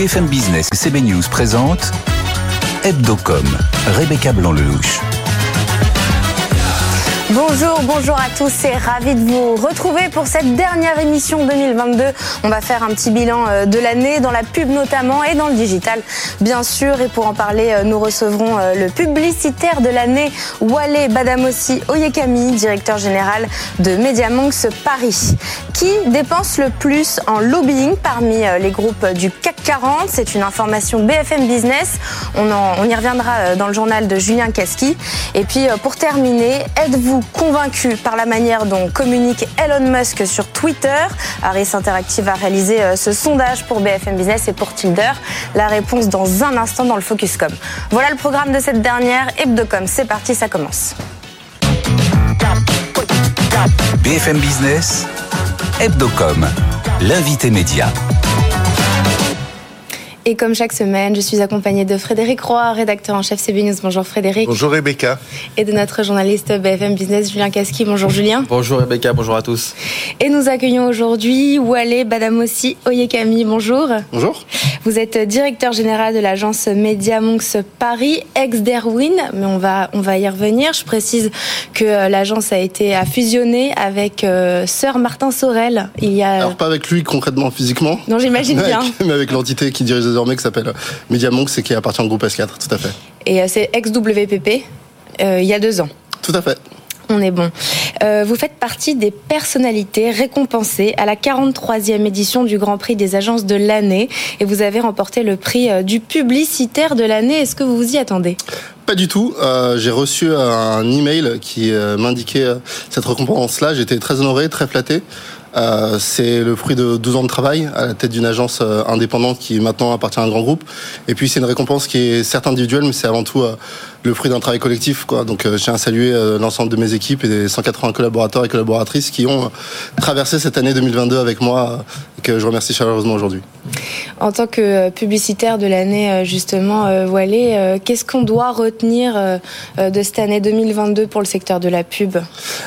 BFM Business et CB News présente Hebdocom, Rebecca Blanc-Lelouch. Bonjour, bonjour à tous et ravi de vous retrouver pour cette dernière émission 2022. On va faire un petit bilan euh, de l'année dans la pub notamment et dans le digital bien sûr. Et pour en parler, euh, nous recevrons euh, le publicitaire de l'année, Wale Badamossi Oyekami, directeur général de Mediamonks Paris, qui dépense le plus en lobbying parmi les groupes du CAC 40. C'est une information BFM Business. On, on y reviendra dans le journal de Julien Kaski. Et puis pour terminer, êtes-vous convaincu par la manière dont communique Elon Musk sur Twitter Harris Interactive a réalisé euh, ce sondage pour BFM Business et pour Tinder. La réponse dans un instant dans le Focuscom. Voilà le programme de cette dernière Hebdocom. C'est parti, ça commence. BFM Business, Hebdocom, l'invité média. Et comme chaque semaine, je suis accompagnée de Frédéric Roy, rédacteur en chef CB News. Bonjour Frédéric. Bonjour Rebecca. Et de notre journaliste BFM Business, Julien Kaski. Bonjour Julien. Bonjour Rebecca, bonjour à tous. Et nous accueillons aujourd'hui Wale Badamossi Oyekami. Bonjour. Bonjour. Vous êtes directeur général de l'agence Media Monks Paris, ex d'Erwin, mais on va, on va y revenir. Je précise que euh, l'agence a été à fusionner avec euh, Sœur Martin Sorel. Il y a... Alors pas avec lui concrètement, physiquement. Non, j'imagine bien. mais avec l'entité qui dirige désormais qui s'appelle Mediamonks et qui appartient au groupe S4, tout à fait. Et euh, c'est ex-WPP, euh, il y a deux ans. Tout à fait. On est bon. Euh, vous faites partie des personnalités récompensées à la 43e édition du Grand Prix des agences de l'année et vous avez remporté le prix du publicitaire de l'année. Est-ce que vous vous y attendez? Pas du tout. J'ai reçu un email qui m'indiquait cette récompense-là. J'étais très honoré, très flatté. Euh, c'est le fruit de 12 ans de travail à la tête d'une agence euh, indépendante qui maintenant appartient à un grand groupe. Et puis c'est une récompense qui est certes individuelle, mais c'est avant tout euh, le fruit d'un travail collectif. Quoi. Donc je tiens à saluer l'ensemble de mes équipes et des 180 collaborateurs et collaboratrices qui ont traversé cette année 2022 avec moi et que je remercie chaleureusement aujourd'hui. En tant que publicitaire de l'année, justement, Voilé, qu'est-ce qu'on doit retenir de cette année 2022 pour le secteur de la pub?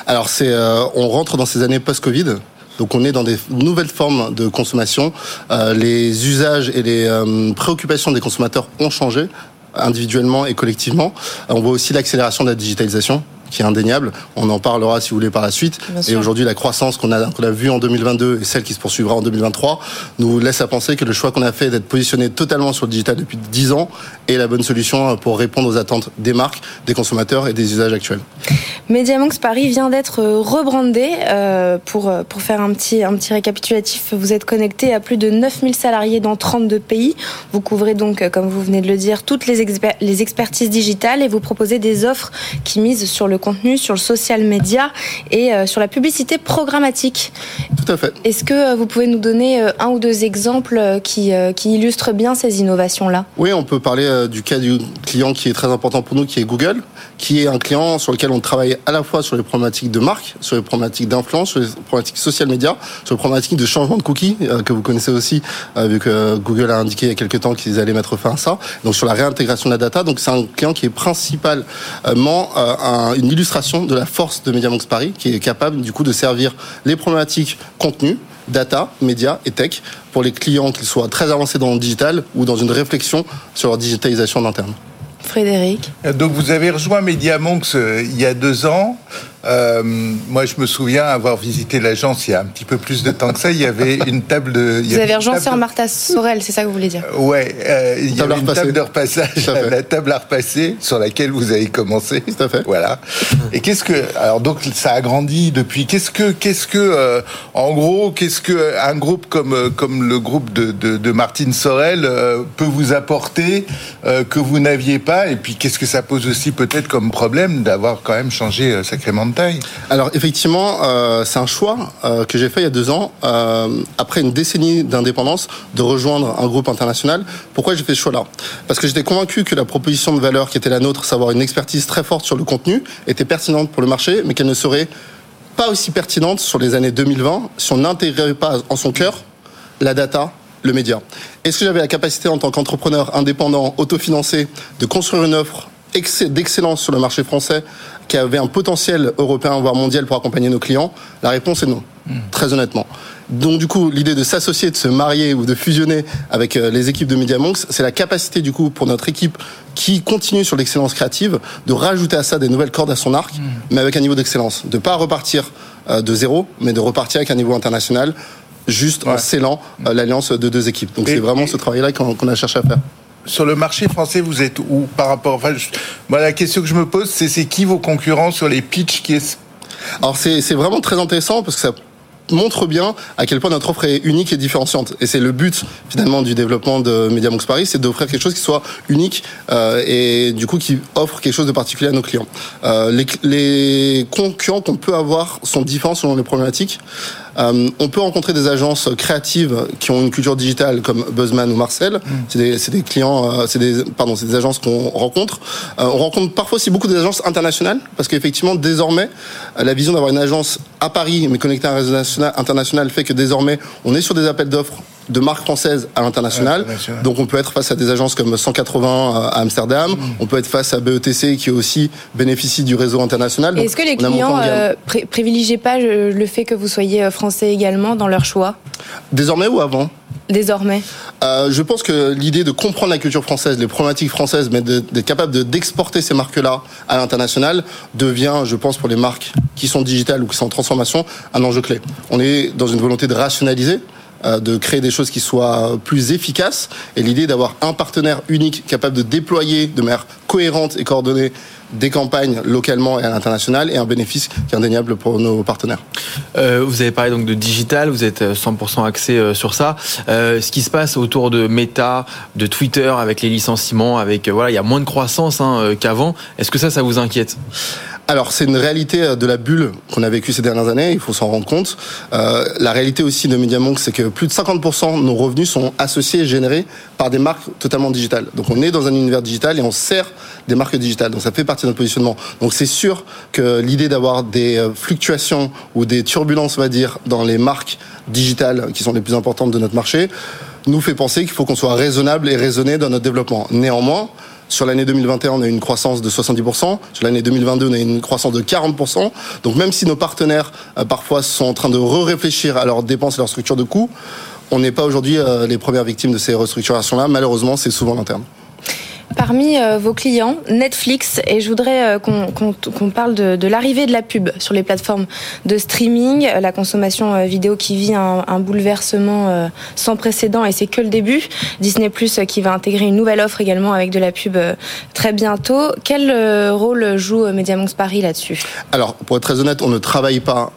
Alors c'est, on rentre dans ces années post-Covid. Donc on est dans des nouvelles formes de consommation. Euh, les usages et les euh, préoccupations des consommateurs ont changé individuellement et collectivement. On voit aussi l'accélération de la digitalisation qui est indéniable. On en parlera si vous voulez par la suite. et aujourd'hui, la croissance qu'on a, qu'on a vue en 2022 et celle qui se poursuivra en 2023 nous laisse à penser que le choix qu'on a fait d'être positionné totalement sur le digital depuis 10 ans est la bonne solution pour répondre aux attentes des marques, des consommateurs et des usages actuels. MediaMonks Paris vient d'être rebrandé. Euh, pour, pour faire un petit, un petit récapitulatif, vous êtes connecté à plus de 9000 salariés dans 32 pays. Vous couvrez donc, comme vous venez de le dire, toutes les, les expertises digitales et vous proposez des offres qui misent sur le contenu, sur le social media et euh, sur la publicité programmatique. Tout à fait. Est-ce que euh, vous pouvez nous donner euh, un ou deux exemples qui, qui illustrent bien ces innovations-là? Oui, on peut parler du cas du client qui est très important pour nous, qui est Google, qui est un client sur lequel on travaille à la fois sur les problématiques de marque, sur les problématiques d'influence, sur les problématiques social media, sur les problématiques de changement de cookies, que vous connaissez aussi, vu que Google a indiqué il y a quelques temps qu'ils allaient mettre fin à ça. Donc sur la réintégration de la data. Donc c'est un client qui est principalement une illustration de la force de MediaMonks Paris, qui est capable du coup de servir les problématiques contenu, data, médias et tech pour les clients, qu'ils soient très avancés dans le digital ou dans une réflexion sur leur digitalisation en interne. Frédéric. Donc vous avez rejoint MediaMonks euh, il y a deux ans. Euh, moi, je me souviens avoir visité l'agence il y a un petit peu plus de temps que ça. Il y avait une table de. Vous avez rejoint Sœur Martha Sorel, c'est ça que vous voulez dire Ouais, euh, il y avait une table de repassage, la table à repasser sur laquelle vous avez commencé. Tout à fait. Voilà. Et qu'est-ce que alors donc ça a grandi depuis. Qu'est-ce que qu'est-ce que euh, en gros qu'est-ce que un groupe comme euh, comme le groupe de de, de Martine Sorel euh, peut vous apporter que vous n'aviez pas? Et puis qu'est-ce que ça pose aussi peut-être comme problème d'avoir quand même changé sacrément alors effectivement, euh, c'est un choix euh, que j'ai fait il y a deux ans, euh, après une décennie d'indépendance, de rejoindre un groupe international. Pourquoi j'ai fait ce choix-là? Parce que j'étais convaincu que la proposition de valeur qui était la nôtre, savoir une expertise très forte sur le contenu, était pertinente pour le marché, mais qu'elle ne serait pas aussi pertinente sur les années 2020 si on n'intégrait pas en son cœur la data, le média. Est-ce que j'avais la capacité en tant qu'entrepreneur indépendant, autofinancé, de construire une offre d'excellence sur le marché français, qui avait un potentiel européen voire mondial pour accompagner nos clients La réponse est non, hmm. très honnêtement. Donc du coup, l'idée de s'associer, de se marier ou de fusionner avec euh, les équipes de MediaMonks, c'est la capacité du coup pour notre équipe qui continue sur l'excellence créative de rajouter à ça des nouvelles cordes à son arc, hmm. mais avec un niveau d'excellence, de pas repartir euh, de zéro, mais de repartir avec un niveau international juste en scellant euh, l'alliance de deux équipes. Donc c'est vraiment ce travail-là qu'on a cherché à faire sur le marché français, vous êtes où par rapport enfin, moi, la question que je me pose, c'est c'est qui vos concurrents sur les pitchs qui est... Alors c'est vraiment très intéressant parce que ça montre bien à quel point notre offre est unique et différenciante. Et c'est le but finalement du développement de MediaMonks Paris, c'est d'offrir quelque chose qui soit unique euh, et du coup qui offre quelque chose de particulier à nos clients. Euh, les, les concurrents qu'on peut avoir sont différents selon les problématiques. Euh, on peut rencontrer des agences créatives qui ont une culture digitale comme Buzzman ou Marcel. Mm. C'est des, des, clients, euh, c'est des, pardon, c'est des agences qu'on rencontre. Euh, on rencontre parfois aussi beaucoup des agences internationales parce qu'effectivement, désormais, la vision d'avoir une agence à Paris mais connectée à un réseau international fait que désormais, on est sur des appels d'offres de marques françaises à l'international. Donc on peut être face à des agences comme 180 à Amsterdam, mm. on peut être face à BETC qui aussi bénéficie du réseau international. Est-ce que les clients euh, privilégient pas le fait que vous soyez français également dans leur choix? Désormais ou avant? Désormais euh, Je pense que l'idée de comprendre la culture française, les problématiques françaises, mais d'être capable d'exporter ces marques-là à l'international devient, je pense, pour les marques qui sont digitales ou qui sont en transformation, un enjeu clé. On est dans une volonté de rationaliser euh, de créer des choses qui soient plus efficaces. Et l'idée d'avoir un partenaire unique capable de déployer de manière cohérente et coordonnée des campagnes localement et à l'international et un bénéfice qui est indéniable pour nos partenaires. Euh, vous avez parlé donc de digital, vous êtes 100% axé euh, sur ça. Euh, ce qui se passe autour de Meta, de Twitter avec les licenciements, avec voilà, il y a moins de croissance hein, qu'avant. Est-ce que ça, ça vous inquiète? Alors c'est une réalité euh, de la bulle qu'on a vécue ces dernières années, il faut s'en rendre compte. Euh, la réalité aussi de MediaMonk, c'est que plus de 50% de nos revenus sont associés et générés par des marques totalement digitales. Donc on est dans un univers digital et on sert des marques digitales. Donc ça fait partie de notre positionnement. Donc c'est sûr que l'idée d'avoir des euh, fluctuations ou des turbulences, on va dire, dans les marques digitales qui sont les plus importantes de notre marché, nous fait penser qu'il faut qu'on soit raisonnable et raisonné dans notre développement. Néanmoins, sur l'année 2021, on a eu une croissance de 70%. Sur l'année 2022, on a eu une croissance de 40%. Donc même si nos partenaires, euh, parfois, sont en train de re-réfléchir à leurs dépenses et leur structure de coûts, on n'est pas aujourd'hui euh, les premières victimes de ces restructurations-là. Malheureusement, c'est souvent l'interne. Parmi euh, vos clients, Netflix, et je voudrais euh, qu'on parle de, l'arrivée de la pub sur les plateformes de streaming, la consommation euh, vidéo qui vit un, bouleversement sans précédent et c'est que le début. Disney qui va intégrer une nouvelle offre également avec de la pub très bientôt. Quel rôle joue MediaMonks Paris là-dessus? Alors, pour être très honnête, on ne travaille pas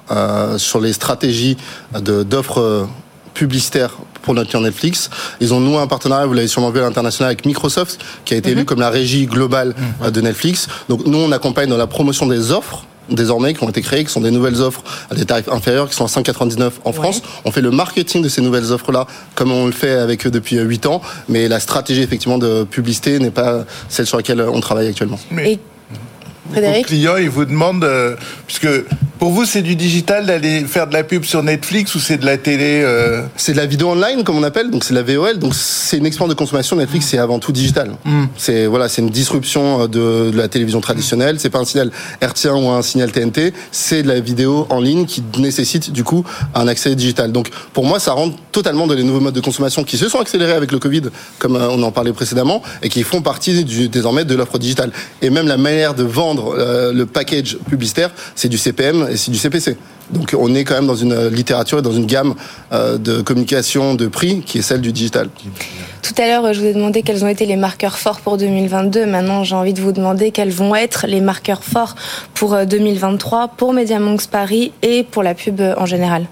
sur les stratégies d'offres publicitaires pour notre client Netflix. Ils ont noué un partenariat, vous l'avez sûrement vu à l'international, avec Microsoft, qui a été élu mhm. comme la régie globale mhm. de Netflix. Donc nous, on accompagne dans la promotion des offres désormais qui ont été créées, qui sont des nouvelles offres à des tarifs inférieurs, qui sont à 5,99 en France. On fait le marketing de ces nouvelles offres-là, comme on le fait avec eux depuis 8 ans, mais la stratégie effectivement de publicité n'est pas celle sur laquelle on travaille actuellement. Mais... Frédéric clients, ils vous demandent, euh, puisque pour vous, c'est du digital d'aller faire de la pub sur Netflix ou c'est de la télé euh C'est de la vidéo online, comme on appelle, donc c'est la VOL. Donc c'est une expérience de consommation. Netflix, c'est avant tout digital. Mm. C'est voilà, c'est une disruption euh, de, de, la télévision traditionnelle. C'est pas un signal RT1 ou un signal TNT. C'est de la vidéo en ligne qui nécessite du coup un accès digital. Donc pour moi, ça rentre totalement dans les nouveaux modes de consommation qui se sont accélérés avec le Covid, comme on en parlait précédemment, et qui font partie du, désormais de l'offre digitale. Et même la manière de vendre le package publicitaire, c'est du CPM et c'est du CPC. Donc on est quand même dans une littérature et dans une gamme euh, de communication de prix qui est celle du digital. Tout à l'heure, je vous ai demandé quels ont été les marqueurs forts pour 2022. Maintenant, j'ai envie de vous demander quels vont être les marqueurs forts pour 2023 euh, pour MediaMonks Paris et pour la pub euh, en général.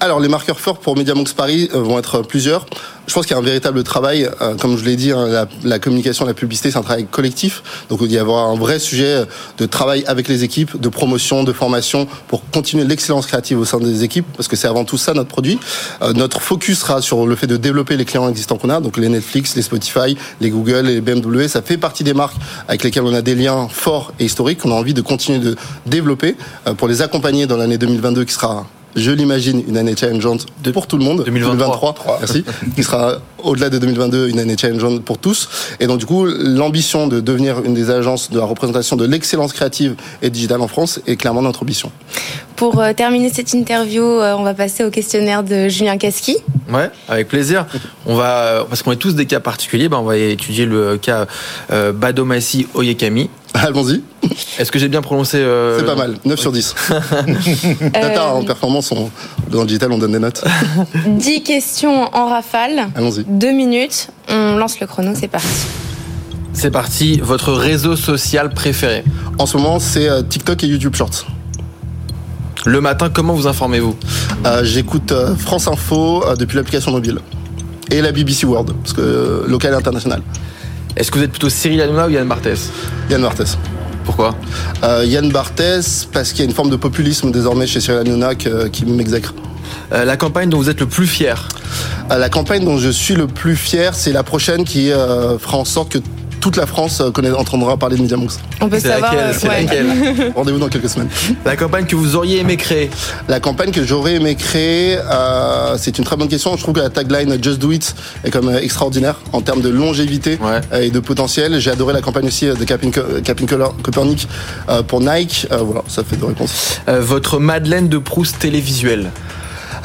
Alors, les marqueurs forts pour MediaMonks Paris vont être plusieurs. Je pense qu'il y a un véritable travail, comme je l'ai dit, hein, la, la, communication, la publicité, c'est un travail collectif. Donc il y avoir un vrai sujet de travail avec les équipes, de promotion, de formation, pour continuer l'excellence créative au sein des équipes, parce que c'est avant tout ça notre produit. Euh, notre focus sera sur le fait de développer les clients existants qu'on a, donc les Netflix, les Spotify, les Google, les BMW. Ça fait partie des marques avec lesquelles on a des liens forts et historiques qu'on a envie de continuer de développer euh, pour les accompagner dans l'année 2022 qui sera je l'imagine, une année challengeante pour tout le monde. 2023. merci. qui sera au-delà de 2022 une année challengeante pour tous. Et donc du coup, l'ambition de devenir une des agences de la représentation de l'excellence créative et digitale en France est clairement notre ambition. Pour euh, terminer cette interview, euh, on va passer au questionnaire de Julien Casqui. Ouais, avec plaisir. On va, euh, parce qu'on est tous des cas particuliers, ben on va étudier le cas Badomassi Oyekami. Allons-y. Est-ce que j'ai bien prononcé C'est pas mal, 9 sur 10. Data en performance, dans le digital, on donne des notes. 10 questions en rafale. Allons-y. 2 minutes, on lance le chrono, c'est parti. C'est parti, votre réseau social préféré? En ce moment, c'est TikTok et YouTube Shorts. Le matin, comment vous informez-vous? Euh, J'écoute euh, France Info euh, depuis l'application mobile. Et la BBC World, parce que local et international. Est-ce que vous êtes plutôt Cyril Hanouna ou Yann Barthès Yann Barthès. Pourquoi Yann Barthès, parce qu'il y a une forme de populisme désormais chez Cyril Hanouna qui m'exècre. la campagne dont vous êtes le plus fier La campagne dont je suis le plus fier, c'est la prochaine qui fera en sorte que toute la France euh, connaît, entendra parler de Mediamonks. On peut savoir. Laquelle, euh, Rendez-vous dans quelques semaines. La campagne que vous auriez aimé créer? La campagne que j'aurais aimé créer, euh, c'est une très bonne question. Je trouve que la tagline Just Do It est comme extraordinaire en termes de longévité et de potentiel. J'ai adoré la campagne aussi de Capin, Copernic pour Nike. voilà, ça fait deux réponses. votre Madeleine de Proust télévisuelle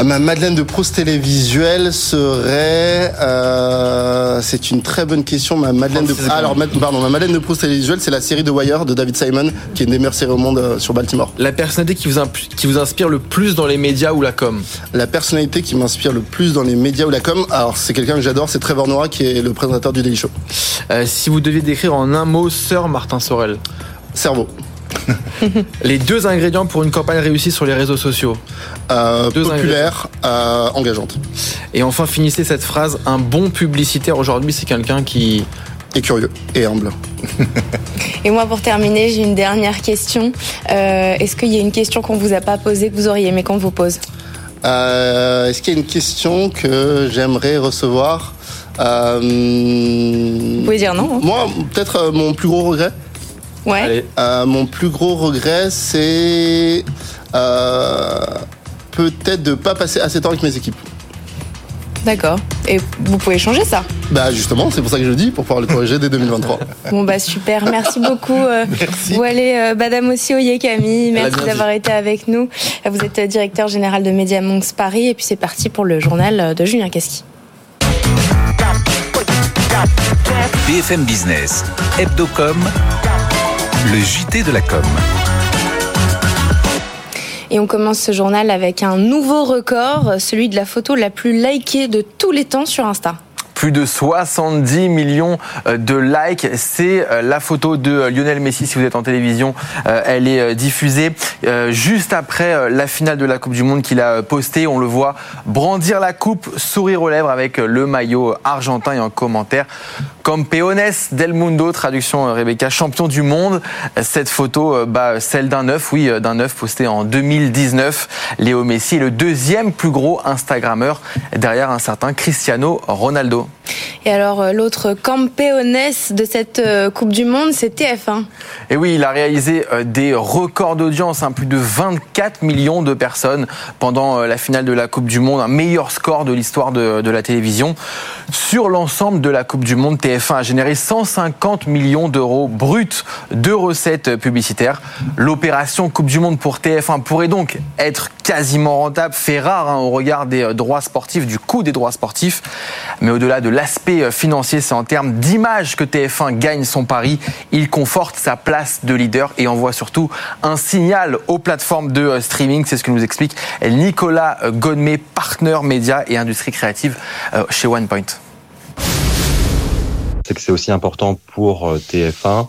Ma Madeleine de Proust télévisuelle serait. Euh, c'est une très bonne question. Ma Madeleine de ah, alors pardon, ma Madeleine de Proust télévisuelle, c'est la série de Wire de David Simon, qui est une des meilleures séries au monde euh, sur Baltimore. La personnalité qui vous, qui vous inspire le plus dans les médias ou la com? La personnalité qui m'inspire le plus dans les médias ou la com, alors c'est quelqu'un que j'adore, c'est Trevor Noah, qui est le présentateur du Daily Show. Euh, si vous deviez décrire en un mot Sœur Martin Sorel? Cerveau. les deux ingrédients pour une campagne réussie sur les réseaux sociaux euh, Populaire, euh, engageante. Et enfin, finissez cette phrase un bon publicitaire aujourd'hui, c'est quelqu'un qui. Est curieux et humble. et moi, pour terminer, j'ai une dernière question. Euh, est-ce qu'il y a une question qu'on vous a pas posée que vous auriez aimé qu'on vous pose? Est-ce qu'il y a une question que j'aimerais recevoir? Vous pouvez dire non. Hein. Moi, peut-être mon plus gros regret? Ouais. Euh, mon plus gros regret, c'est euh, peut-être de ne pas passer assez de temps avec mes équipes. D'accord. Et vous pouvez changer ça Bah justement, c'est pour ça que je le dis, pour pouvoir le corriger dès 2023. Bon bah super, merci beaucoup. Euh, merci. Vous allez Badam aussi Oyekami, merci d'avoir été avec nous. Vous êtes directeur général de Media Monks Paris et puis c'est parti pour le journal de Julien Casqui. BFM Business, Hebdocom, le JT de la com. Et on commence ce journal avec un nouveau record, celui de la photo la plus likée de tous les temps sur Insta plus de 70 millions euh, de likes. C'est euh, la photo de euh, Lionel Messi, si vous êtes en télévision, elle est diffusée juste après la finale de la Coupe du Monde qu'il a postée. On le voit brandir la coupe, sourire aux lèvres avec le maillot argentin et en commentaire. Campeones del Mundo, traduction Rebecca, champion du monde. Cette photo, bah, celle d'un neuf, oui, d'un neuf posté en 2019. Léo Messi est le deuxième plus gros Instagrammeur derrière un certain Cristiano Ronaldo. Et alors, euh, l'autre campeones de cette euh, Coupe du Monde, c'est TF1. Et oui, il a réalisé euh, des records d'audience, hein, plus de 24 millions de personnes pendant la finale de la Coupe du Monde, un meilleur score de l'histoire de, de, la télévision. Sur l'ensemble de la Coupe du Monde, TF1 a généré 150 millions d'euros bruts de recettes publicitaires. L'opération Coupe du Monde pour TF1 pourrait donc être quasiment rentable, fait rare hein, au regard des droits sportifs, du coût des droits sportifs. Mais au-delà de l'aspect euh, financier, c'est en termes d'image que TF1 gagne son pari. Il conforte sa place de leader et envoie surtout un signal aux plateformes de euh, streaming. C'est ce que nous explique Nicolas euh, Godmet, partenaire média et industrie créative chez OnePoint c'est que c'est aussi important pour TF1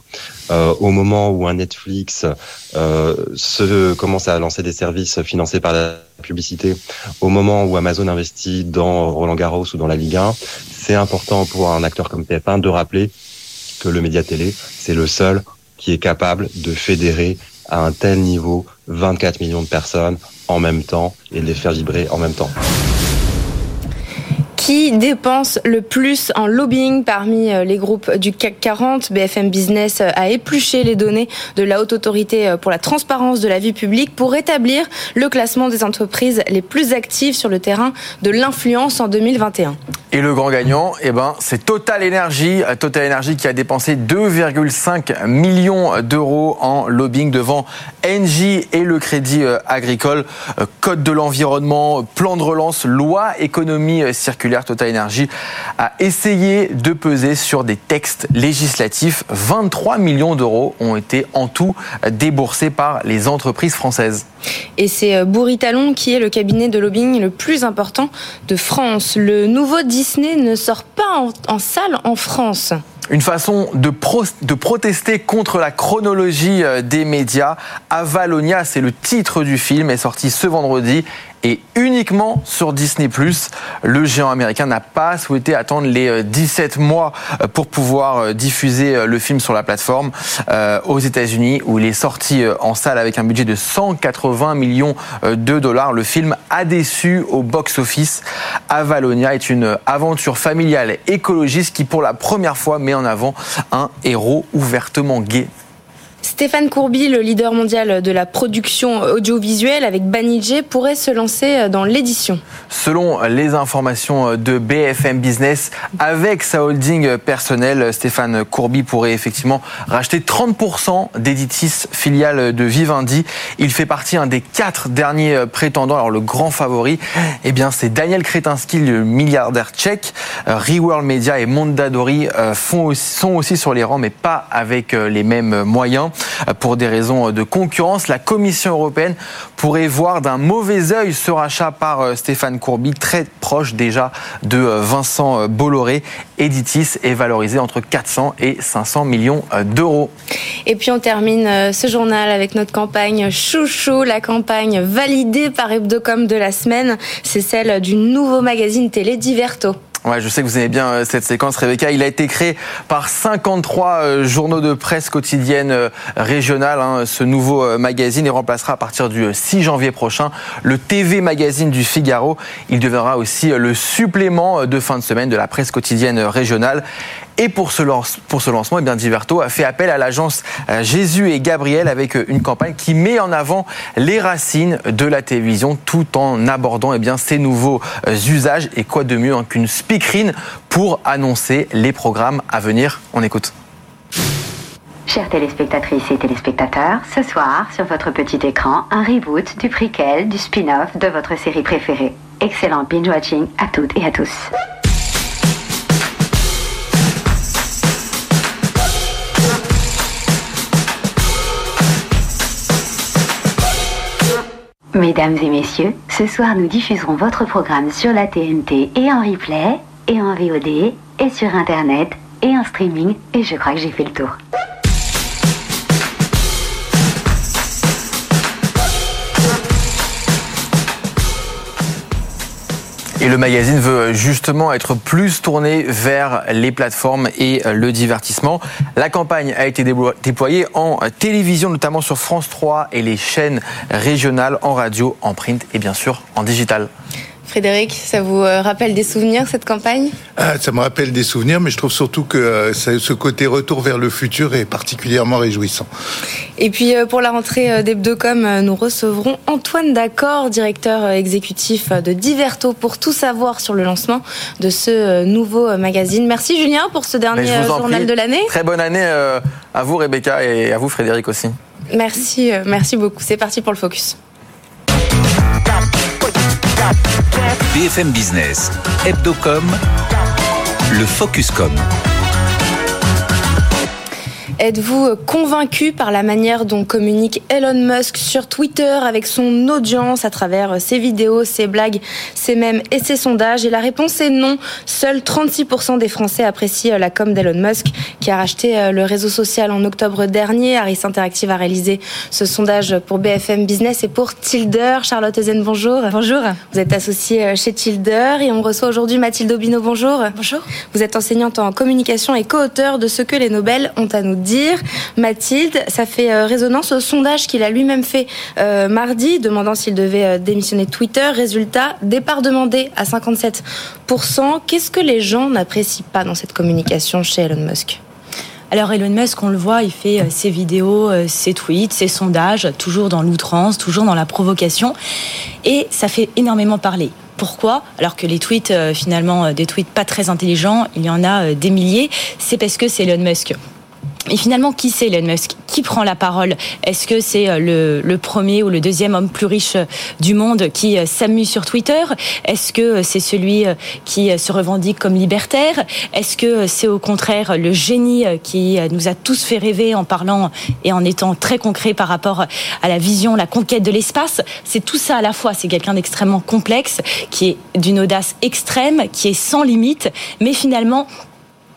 au moment où un Netflix commence à lancer des services financés par la publicité, au moment où Amazon investit dans Roland Garros ou dans la Ligue 1, c'est important pour un acteur comme TF1 de rappeler que le média télé, c'est le seul qui est capable de fédérer à un tel niveau 24 millions de personnes en même temps et de les faire vibrer en même temps. Qui dépense le plus en lobbying parmi les groupes du CAC 40 BFM Business a épluché les données de la Haute Autorité pour la transparence de la vie publique pour établir le classement des entreprises les plus actives sur le terrain de l'influence en 2021. Et le grand gagnant, eh ben, c'est Total Energy. Total Energy qui a dépensé 2,5 millions d'euros en lobbying devant Engie et le Crédit euh, Agricole. Euh, code de l'environnement, plan de relance, loi économie euh, Total Energy a essayé de peser sur des textes législatifs. 23 millions d'euros ont été en tout déboursés par les entreprises françaises. Et c'est Bouritalon qui est le cabinet de lobbying le plus important de France. Le nouveau Disney ne sort pas en, salle en France. Une façon de, de, protester contre la chronologie euh, des médias. Avalonia, c'est le titre du film, est sorti ce vendredi et uniquement sur Disney+. Le géant américain n'a pas souhaité attendre les 17 euh, mois euh, pour pouvoir euh, diffuser le film sur la plateforme aux États-Unis où il est sorti en salle avec un budget de 180 millions de dollars. Le film a déçu au box-office. Avalonia est une aventure familiale écologiste qui pour la première fois met en avant un héros ouvertement gay Stéphane Courby, le leader mondial de la production audiovisuelle avec Banijé, pourrait se lancer dans l'édition. Selon les informations de BFM Business, avec sa holding personnelle, Stéphane Courby pourrait effectivement racheter 30% d'Editis, filiale de Vivendi. Il fait partie un des quatre derniers prétendants. Alors le grand favori, eh bien c'est Daniel Kretinsky, le milliardaire tchèque. Reworld Media et Mondadori euh, sont aussi sur les rangs, mais pas avec euh, les mêmes moyens. Pour des raisons de concurrence, la Commission européenne pourrait voir d'un mauvais œil ce rachat par euh, Stéphane Courby, très proche déjà de euh, Vincent euh, Bolloré. Editis est valorisé entre 400 et 500 millions d'euros. Et puis on termine ce journal avec notre campagne Chouchou, la campagne validée par Hebdocom de la semaine. C'est celle du nouveau magazine télé Diverto. Ouais, je sais que vous aimez bien euh, cette séquence, Rebecca. Il a été créé par 53 euh, journaux de presse quotidienne euh, régionale. Hein. Ce nouveau magazine il remplacera à partir du 6 janvier prochain le TV magazine du Figaro. Il deviendra aussi le supplément de fin de semaine de la presse quotidienne régionale. Et pour ce, lancement, eh bien, Diverto a fait appel à l'agence euh, Jésus et Gabriel avec euh, une campagne qui met en avant les racines de la télévision tout en abordant eh bien, ces nouveaux euh, usages. Et quoi de mieux hein, qu'une speakerine pour annoncer les programmes à venir On écoute. Chères téléspectatrices et téléspectateurs, ce soir, sur votre petit écran, un reboot du prequel, du spin-off de votre série préférée. Excellent binge-watching à toutes et à tous. Mesdames et messieurs, ce soir nous diffuserons votre programme sur la TNT et en replay, et en VOD, et sur Internet, et en streaming, et je crois que j'ai fait le tour. Et le magazine veut justement être plus tourné vers les plateformes et le divertissement. La campagne a été déployée en télévision, notamment sur France 3 et les chaînes régionales en radio, en print et bien sûr en digital. Frédéric, ça vous euh, rappelle des souvenirs cette campagne? Ah, Ça me rappelle des souvenirs, mais je trouve surtout que euh, ce côté retour vers le futur est particulièrement réjouissant. Et puis euh, pour la rentrée d'Hebdocom, nous recevrons Antoine Daccord, directeur exécutif de Diverto, pour tout savoir sur le lancement de ce nouveau magazine. Merci Julien pour ce dernier journal de l'année. Très bonne année à vous Rebecca et à vous Frédéric aussi. Merci, merci beaucoup. C'est parti pour le focus. BFM Business, Hebdocom, le Focuscom. Êtes-vous convaincu par la manière dont communique Elon Musk sur Twitter avec son audience à travers ses vidéos, ses blagues, ses mèmes et ses sondages? Et la réponse est non. Seuls 36% des Français apprécient la com d'Elon Musk qui a racheté euh, le réseau social en octobre dernier. Harris Interactive a réalisé ce sondage pour BFM Business et pour Tilder. Charlotte Ezen, bonjour. Bonjour. Vous êtes associée euh, chez Tilder et on reçoit aujourd'hui Mathilde Obino, bonjour. Bonjour. Vous êtes enseignante en communication et co-auteur de Ce que les Nobel ont à nous dire dire. Mathilde, ça fait résonance au sondage qu'il a lui-même fait mardi, demandant s'il devait démissionner de Twitter. Résultat, départ demandé à 57%. Qu'est-ce que les gens n'apprécient pas dans cette communication chez Elon Musk? Alors Elon Musk, on le voit, il fait euh, ses vidéos, euh, ses tweets, ses sondages, toujours dans l'outrance, toujours dans la provocation, et ça fait énormément parler. Pourquoi? Alors que les tweets, euh, finalement, des tweets pas très intelligents, il y en a des milliers, c'est parce que c'est Elon Musk. Et finalement, qui c'est Elon Musk? Qui prend la parole? Est-ce que c'est euh, le, premier ou le deuxième homme plus riche euh, du monde qui euh, s'amuse sur Twitter? Est-ce que c'est celui qui se revendique comme libertaire? Est-ce que c'est au contraire le génie qui nous a tous fait rêver en parlant et en étant très concret par rapport à la vision, la conquête de l'espace? C'est tout ça à la fois. C'est quelqu'un d'extrêmement complexe, qui est d'une audace extrême, qui est sans limite, mais finalement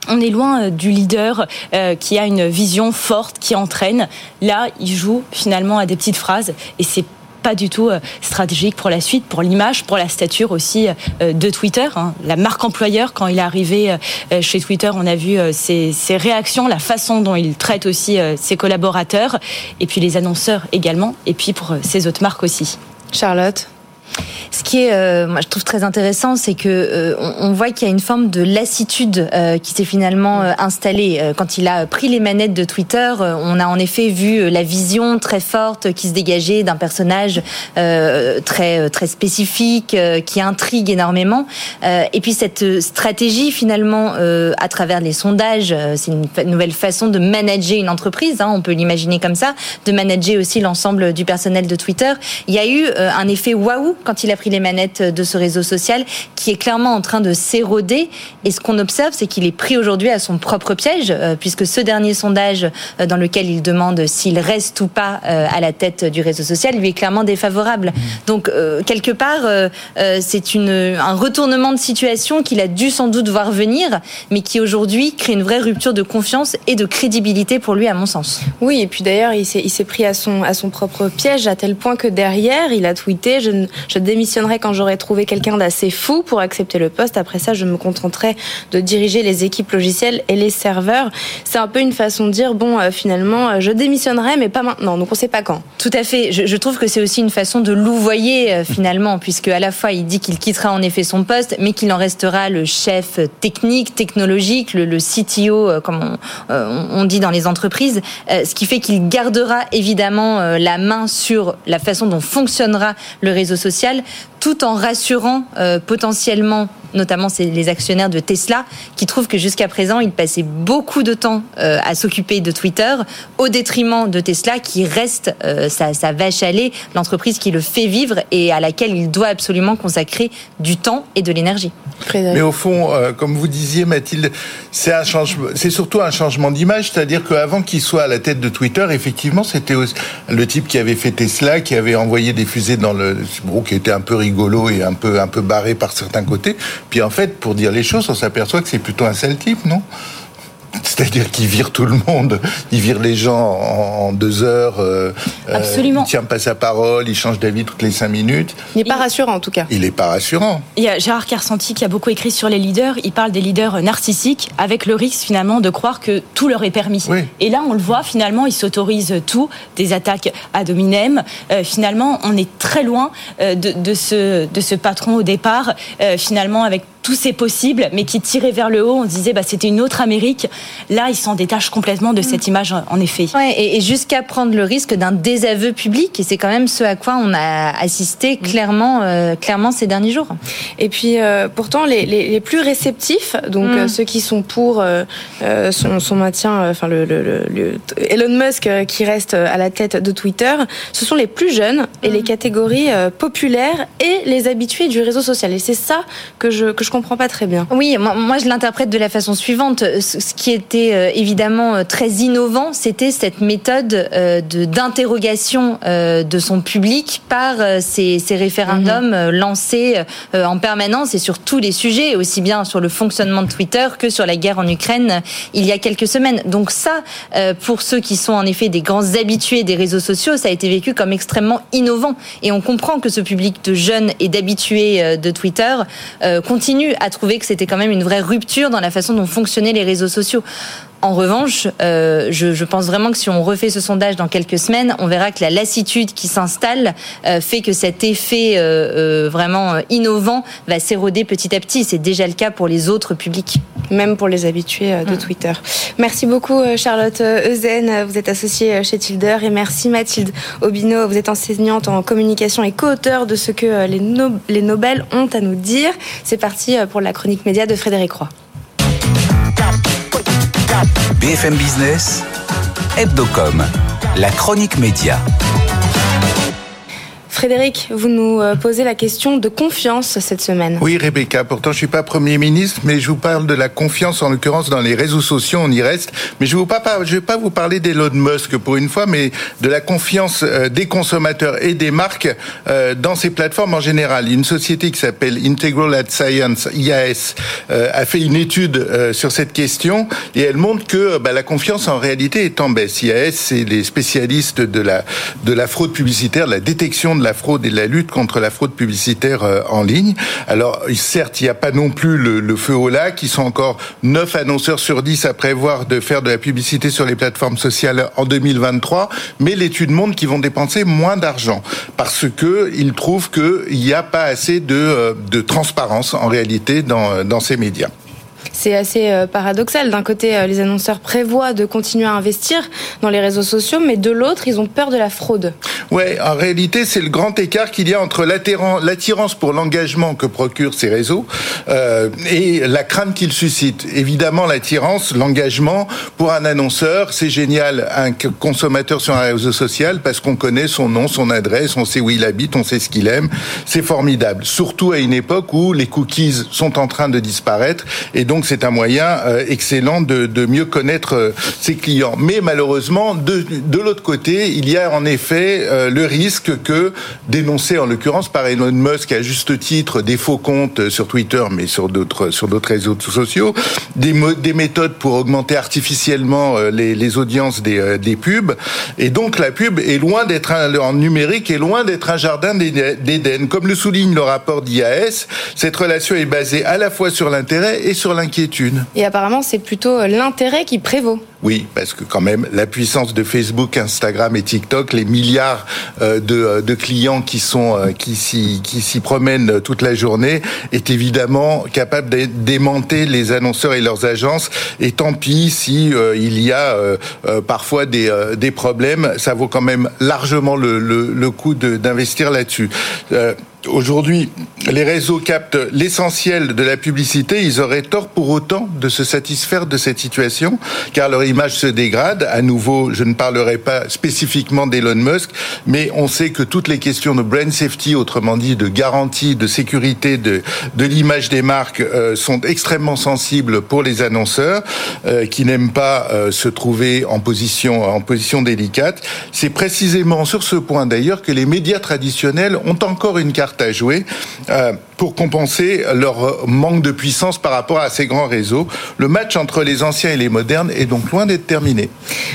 on est loin euh, du leader euh, qui a une vision forte, qui entraîne. Là, il joue finalement à des petites phrases et c'est pas du tout euh, stratégique pour la suite, pour l'image, pour la stature aussi de Twitter. Hein. La marque employeur, quand il est arrivé chez Twitter, on a vu ses, ses réactions, la façon dont il traite aussi ses collaborateurs, et puis les annonceurs également, et puis pour ses autres marques aussi. Charlotte? Ce qui est, euh, moi, je trouve très intéressant, c'est que euh, on, voit qu'il y a une forme de lassitude euh, qui s'est finalement installée quand il a pris les manettes de Twitter. on a en effet vu la vision très forte qui se dégageait d'un personnage très très spécifique, qui intrigue énormément. et puis cette stratégie finalement, à travers les sondages, c'est une nouvelle façon de manager une entreprise. Hein, on peut l'imaginer comme ça, de manager aussi l'ensemble du personnel de Twitter. Il y a eu un effet waouh quand il a pris les manettes de ce réseau social, qui est clairement en train de s'éroder. Et ce qu'on observe, c'est qu'il est pris aujourd'hui à son propre piège, euh, puisque ce dernier sondage euh, dans lequel il demande s'il reste ou pas euh, à la tête du réseau social lui est clairement défavorable. Mmh. Donc quelque part, c'est un retournement de situation qu'il a dû sans doute voir venir, mais qui aujourd'hui crée une vraie rupture de confiance et de crédibilité pour lui, à mon sens. Oui, et puis d'ailleurs, il s'est pris à son à son propre piège à tel point que derrière, il a tweeté je, je démissionnerai quand j'aurai trouvé quelqu'un d'assez fou pour accepter le poste. Après ça, je me contenterai de diriger les équipes logicielles et les serveurs. C'est un peu une façon de dire bon, euh, finalement, euh, je démissionnerai, mais pas maintenant. Donc on sait pas quand. Tout à fait. Je, trouve que c'est aussi une façon de louvoyer euh, finalement, puisque à la fois il dit qu'il quittera en effet son poste, mais qu'il en restera le chef technique, technologique, le, CTO, comme on, dit dans les entreprises, ce qui fait qu'il gardera évidemment la main sur la façon dont fonctionnera le réseau social sociale tout en rassurant euh, potentiellement notamment c'est les actionnaires de Tesla, qui trouvent que jusqu'à présent, ils passaient beaucoup de temps euh, à s'occuper de Twitter, au détriment de Tesla, qui reste euh, sa, sa, vache à lait, l'entreprise qui le fait vivre et à laquelle il doit absolument consacrer du temps et de l'énergie. Mais au fond, euh, comme vous disiez, Mathilde, c'est un changement, c'est surtout un changement d'image, c'est-à-dire qu'avant qu'il soit à la tête de Twitter, effectivement, c'était le type qui avait fait Tesla, qui avait envoyé des fusées dans le, bon, qui était un peu rigolo et un peu un peu barré par certains côtés, puis en fait, pour dire les choses, on s'aperçoit que c'est plutôt un sale type, non? C'est-à-dire qu'il vire tout le monde, il vire les gens en deux heures. Euh, euh, Absolument. il tient pas sa parole, il change d'avis toutes les cinq minutes. Il n'est pas rassurant en tout cas. Il n'est pas rassurant. Il y a Gérard Kersenti qui a beaucoup écrit sur les leaders. Il parle des leaders narcissiques avec le risque finalement de croire que tout leur est permis. Et là, on le voit finalement, ils s'autorisent tout, des attaques à dominem. Euh, finalement, on est très loin de, ce, de ce patron au départ, finalement avec tout c'est possible, mais qui tirait vers le haut. On se disait, bah, c'était une autre Amérique. Là, il s'en détache complètement de cette image, en effet. Ouais, et, jusqu'à prendre le risque d'un désaveu public. Et c'est quand même ce à quoi on a assisté clairement, euh, clairement ces derniers jours. Et puis, euh, pourtant, les, les, les, plus réceptifs, donc mm. euh, ceux qui sont pour son, son, maintien, enfin, le, le, le, Elon Musk qui reste à la tête de Twitter, ce sont les plus jeunes et mm. les catégories populaires et les habitués du réseau social. Et c'est ça que je, que je comprends pas très bien. Oui, moi, je l'interprète de la façon suivante. Ce qui était euh, évidemment euh, très innovant, c'était cette méthode euh, de d'interrogation de son public par ces, ces référendums mhm. lancés en permanence et sur tous les sujets, aussi bien sur le fonctionnement de Twitter que sur la guerre en Ukraine il y a quelques semaines. Donc ça, pour ceux qui sont en effet des grands habitués des réseaux sociaux, ça a été vécu comme extrêmement innovant. Et on comprend que ce public de jeunes et d'habitués de Twitter continue à trouver que c'était quand même une vraie rupture dans la façon dont fonctionnaient les réseaux sociaux. En revanche, euh, je, je, pense vraiment que si on refait ce sondage dans quelques semaines, on verra que la lassitude qui s'installe euh, fait que cet effet euh, vraiment innovant va s'éroder petit à petit. C'est déjà le cas pour les autres publics. Même pour les habitués de mm. Twitter. Merci beaucoup Charlotte Euzen, vous êtes associée chez Tilder et merci Mathilde Obino, vous êtes enseignante en communication et co-auteur de ce que les, no les Nobel ont à nous dire. C'est parti pour la chronique média de Frédéric Roy. BFM Business, Hebdocom, la chronique média. Frédéric, vous nous euh, posez la question de confiance cette semaine. Oui, Rebecca, pourtant je suis pas Premier ministre, mais je vous parle de la confiance en l'occurrence dans les réseaux sociaux, on y reste. Mais je ne vais pas vous parler d'Elon Musk pour une fois, mais de la confiance euh, des consommateurs et des marques euh, dans ces plateformes en général. Une société qui s'appelle Integral Ad Science, IAS, a fait une étude sur cette question et elle montre que bah, la confiance en réalité est en baisse. IAS, c'est les spécialistes de la, de la fraude publicitaire, de la détection de la fraude et la lutte contre la fraude publicitaire euh, en ligne. Alors, certes, il n'y a pas non plus le, feu au lac. Ils sont encore 9 annonceurs sur 10 à prévoir de faire de la publicité sur les plateformes sociales en 2023. Mais l'étude montre qu'ils vont dépenser moins d'argent parce que ils trouvent qu'il n'y a pas assez de, euh, de transparence en réalité dans, dans ces médias c'est assez euh, paradoxal. D'un côté, euh, les annonceurs prévoient de continuer à investir dans les réseaux sociaux, mais de l'autre, ils ont peur de la fraude. Ouais, en réalité, c'est le grand écart qu'il y a entre l'attirance pour l'engagement que procurent ces réseaux euh, et la crainte qu'ils suscitent. Évidemment, l'attirance, l'engagement pour un annonceur, c'est génial. Un consommateur sur un réseau social parce qu'on connaît son nom, son adresse, on sait où il habite, on sait ce qu'il aime. C'est formidable. Surtout à une époque où les cookies sont en train de disparaître et donc c'est un moyen euh, excellent de, de, mieux connaître euh, ses clients. Mais malheureusement, de, de l'autre côté, il y a en effet euh, le risque que, dénoncé en l'occurrence par Elon Musk à juste titre, des faux comptes sur Twitter, mais sur d'autres sur d'autres réseaux sociaux, des, des méthodes pour augmenter artificiellement les, les audiences des, des pubs, et donc la pub est loin d'être en numérique est loin d'être un jardin d'Éden. Comme le souligne le rapport d'IAS, cette relation est basée à la fois sur l'intérêt et sur l'inquiétude et apparemment, c'est plutôt euh, l'intérêt qui prévaut. Oui, parce que quand même, la puissance de Facebook, Instagram et TikTok, les milliards euh, euh, de, clients qui sont qui s'y qui s'y promènent toute la journée, est évidemment capable d'aimanter les annonceurs et leurs agences. Et tant pis si il y a parfois des des problèmes, ça vaut quand même largement le le, le coup d'investir là-dessus. Aujourd'hui, les réseaux captent l'essentiel de la publicité. Ils auraient tort pour autant de se satisfaire de cette situation, car leur image se dégrade. À nouveau, je ne parlerai pas spécifiquement d'Elon Musk, mais on sait que toutes les questions de brand safety, autrement dit de garantie, de sécurité de, de l'image des marques, euh, sont extrêmement sensibles pour les annonceurs euh, qui n'aiment pas euh, se trouver en position en position délicate. C'est précisément sur ce point d'ailleurs que les médias traditionnels ont encore une carte à jouer euh, pour compenser leur manque de puissance par rapport à ces grands réseaux. Le match entre les anciens et les modernes est donc loin d'être terminé.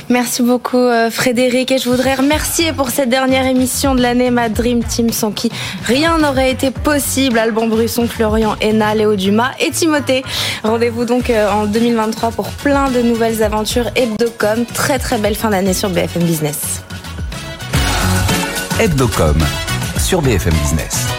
Merci beaucoup euh, Frédéric et je voudrais remercier pour cette dernière émission de l'année ma Dream Team sans qui rien n'aurait été possible. Alban Brusson, Florian Héna, Léo Dumas et Timothée. Rendez-vous donc euh, en 2023 pour plein de nouvelles aventures Hebdocom. Très très belle fin d'année sur BFM Business. Hebdocom sur BFM Business.